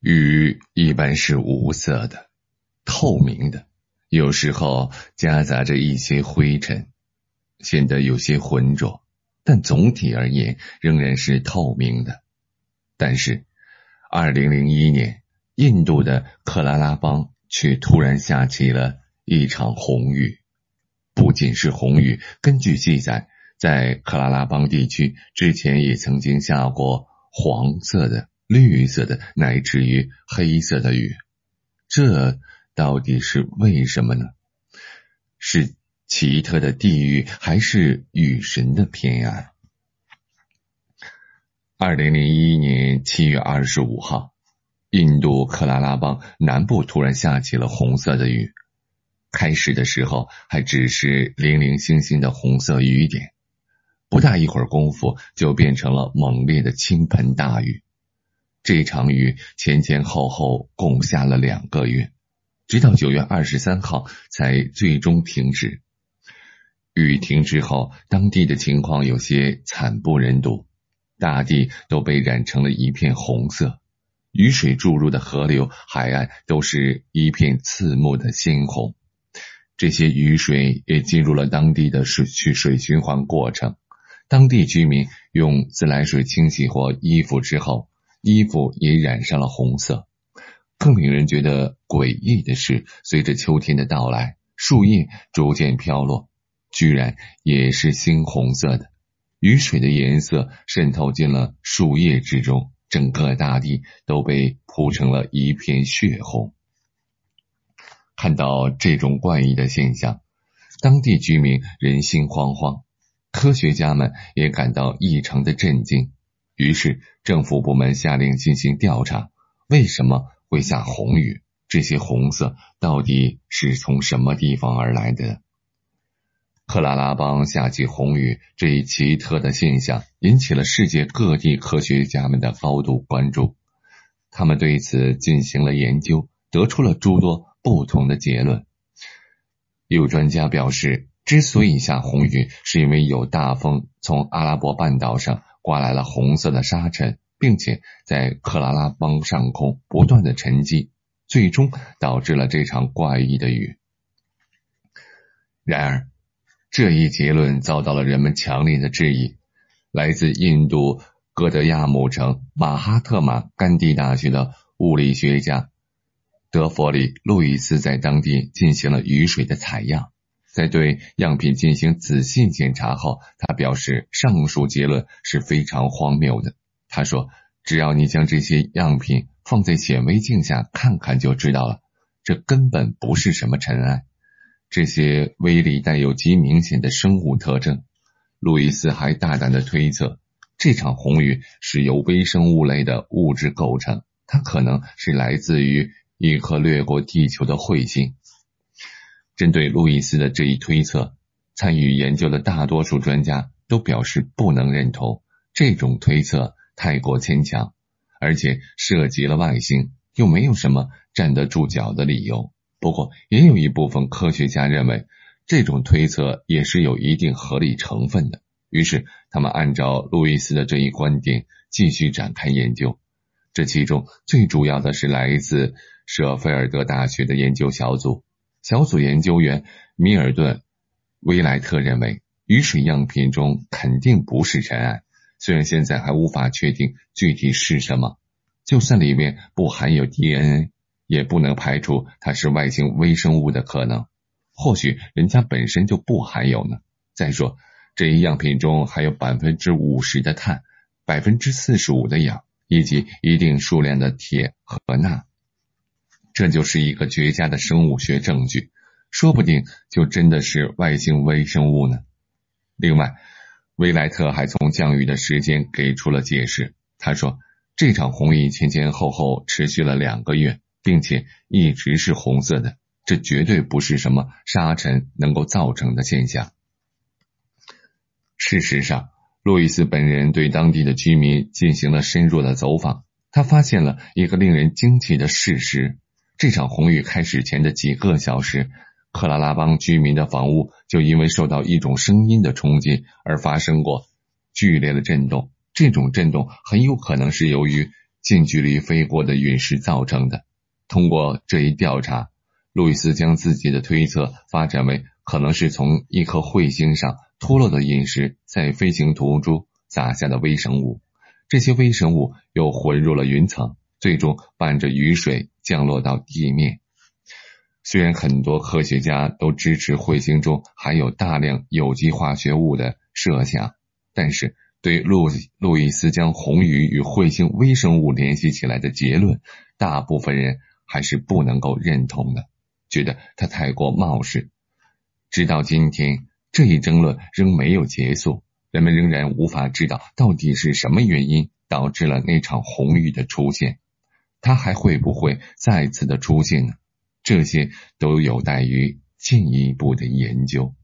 雨一般是无色的、透明的，有时候夹杂着一些灰尘，显得有些浑浊，但总体而言仍然是透明的。但是，二零零一年，印度的克拉拉邦却突然下起了一场红雨。不仅是红雨，根据记载，在克拉拉邦地区之前也曾经下过黄色的。绿色的乃至于黑色的雨，这到底是为什么呢？是奇特的地域，还是雨神的偏爱？二零零一年七月二十五号，印度克拉拉邦南部突然下起了红色的雨，开始的时候还只是零零星星的红色雨点，不大一会儿功夫就变成了猛烈的倾盆大雨。这场雨前前后后共下了两个月，直到九月二十三号才最终停止。雨停之后，当地的情况有些惨不忍睹，大地都被染成了一片红色，雨水注入的河流、海岸都是一片刺目的鲜红。这些雨水也进入了当地的水去水循环过程，当地居民用自来水清洗或衣服之后。衣服也染上了红色。更令人觉得诡异的是，随着秋天的到来，树叶逐渐飘落，居然也是猩红色的。雨水的颜色渗透进了树叶之中，整个大地都被铺成了一片血红。看到这种怪异的现象，当地居民人心惶惶，科学家们也感到异常的震惊。于是，政府部门下令进行调查，为什么会下红雨？这些红色到底是从什么地方而来的？克拉拉邦下起红雨这一奇特的现象，引起了世界各地科学家们的高度关注。他们对此进行了研究，得出了诸多不同的结论。有专家表示，之所以下红雨，是因为有大风从阿拉伯半岛上。刮来了红色的沙尘，并且在克拉拉邦上空不断的沉积，最终导致了这场怪异的雨。然而，这一结论遭到了人们强烈的质疑。来自印度哥德亚姆城马哈特马甘地大学的物理学家德弗里·路易斯在当地进行了雨水的采样。在对样品进行仔细检查后，他表示上述结论是非常荒谬的。他说：“只要你将这些样品放在显微镜下看看就知道了，这根本不是什么尘埃。这些微粒带有极明显的生物特征。”路易斯还大胆的推测，这场红雨是由微生物类的物质构成，它可能是来自于一颗掠过地球的彗星。针对路易斯的这一推测，参与研究的大多数专家都表示不能认同。这种推测太过牵强，而且涉及了外星，又没有什么站得住脚的理由。不过，也有一部分科学家认为，这种推测也是有一定合理成分的。于是，他们按照路易斯的这一观点继续展开研究。这其中最主要的是来自舍菲尔德大学的研究小组。小组研究员米尔顿·威莱特认为，雨水样品中肯定不是尘埃，虽然现在还无法确定具体是什么。就算里面不含有 DNA，也不能排除它是外星微生物的可能。或许人家本身就不含有呢。再说，这一样品中还有百分之五十的碳，百分之四十五的氧，以及一定数量的铁和钠。这就是一个绝佳的生物学证据，说不定就真的是外星微生物呢。另外，威莱特还从降雨的时间给出了解释。他说，这场红雨前前后后持续了两个月，并且一直是红色的，这绝对不是什么沙尘能够造成的现象。事实上，路易斯本人对当地的居民进行了深入的走访，他发现了一个令人惊奇的事实。这场红雨开始前的几个小时，克拉拉邦居民的房屋就因为受到一种声音的冲击而发生过剧烈的震动。这种震动很有可能是由于近距离飞过的陨石造成的。通过这一调查，路易斯将自己的推测发展为可能是从一颗彗星上脱落的陨石在飞行途中洒下的微生物，这些微生物又混入了云层，最终伴着雨水降落到地面。虽然很多科学家都支持彗星中含有大量有机化学物的设想，但是对路路易斯将红雨与彗星微生物联系起来的结论，大部分人还是不能够认同的，觉得他太过冒失。直到今天，这一争论仍没有结束，人们仍然无法知道到底是什么原因导致了那场红雨的出现，他还会不会再次的出现呢？这些都有待于进一步的研究。